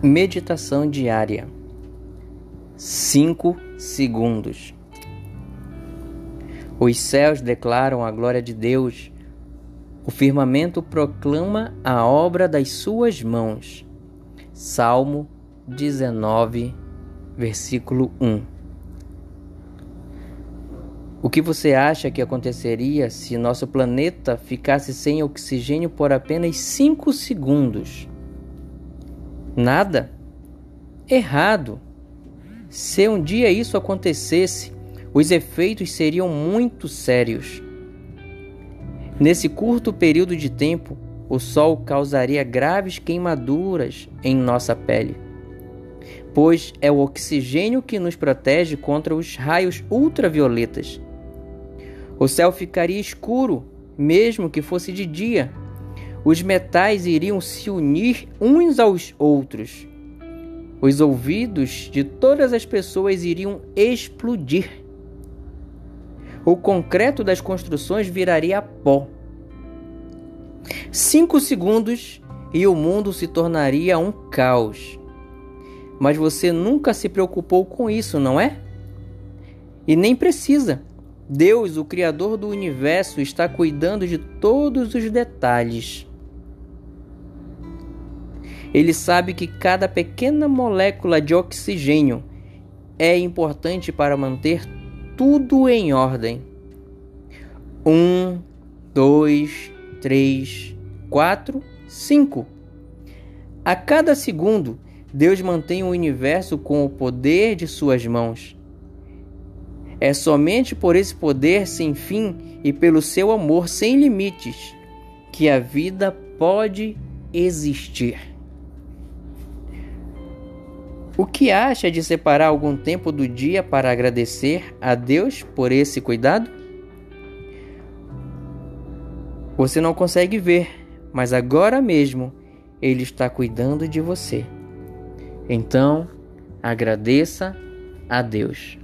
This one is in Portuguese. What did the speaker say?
Meditação diária. 5 segundos. Os céus declaram a glória de Deus. O firmamento proclama a obra das suas mãos. Salmo 19, versículo 1. O que você acha que aconteceria se nosso planeta ficasse sem oxigênio por apenas 5 segundos? Nada. Errado. Se um dia isso acontecesse, os efeitos seriam muito sérios. Nesse curto período de tempo, o sol causaria graves queimaduras em nossa pele, pois é o oxigênio que nos protege contra os raios ultravioletas. O céu ficaria escuro, mesmo que fosse de dia os metais iriam se unir uns aos outros. Os ouvidos de todas as pessoas iriam explodir. O concreto das construções viraria pó. Cinco segundos e o mundo se tornaria um caos. Mas você nunca se preocupou com isso, não é? E nem precisa. Deus, o Criador do universo, está cuidando de todos os detalhes. Ele sabe que cada pequena molécula de oxigênio é importante para manter tudo em ordem. Um, dois, três, quatro, cinco. A cada segundo, Deus mantém o universo com o poder de suas mãos. É somente por esse poder sem fim e pelo seu amor sem limites que a vida pode existir. O que acha de separar algum tempo do dia para agradecer a Deus por esse cuidado? Você não consegue ver, mas agora mesmo Ele está cuidando de você. Então, agradeça a Deus.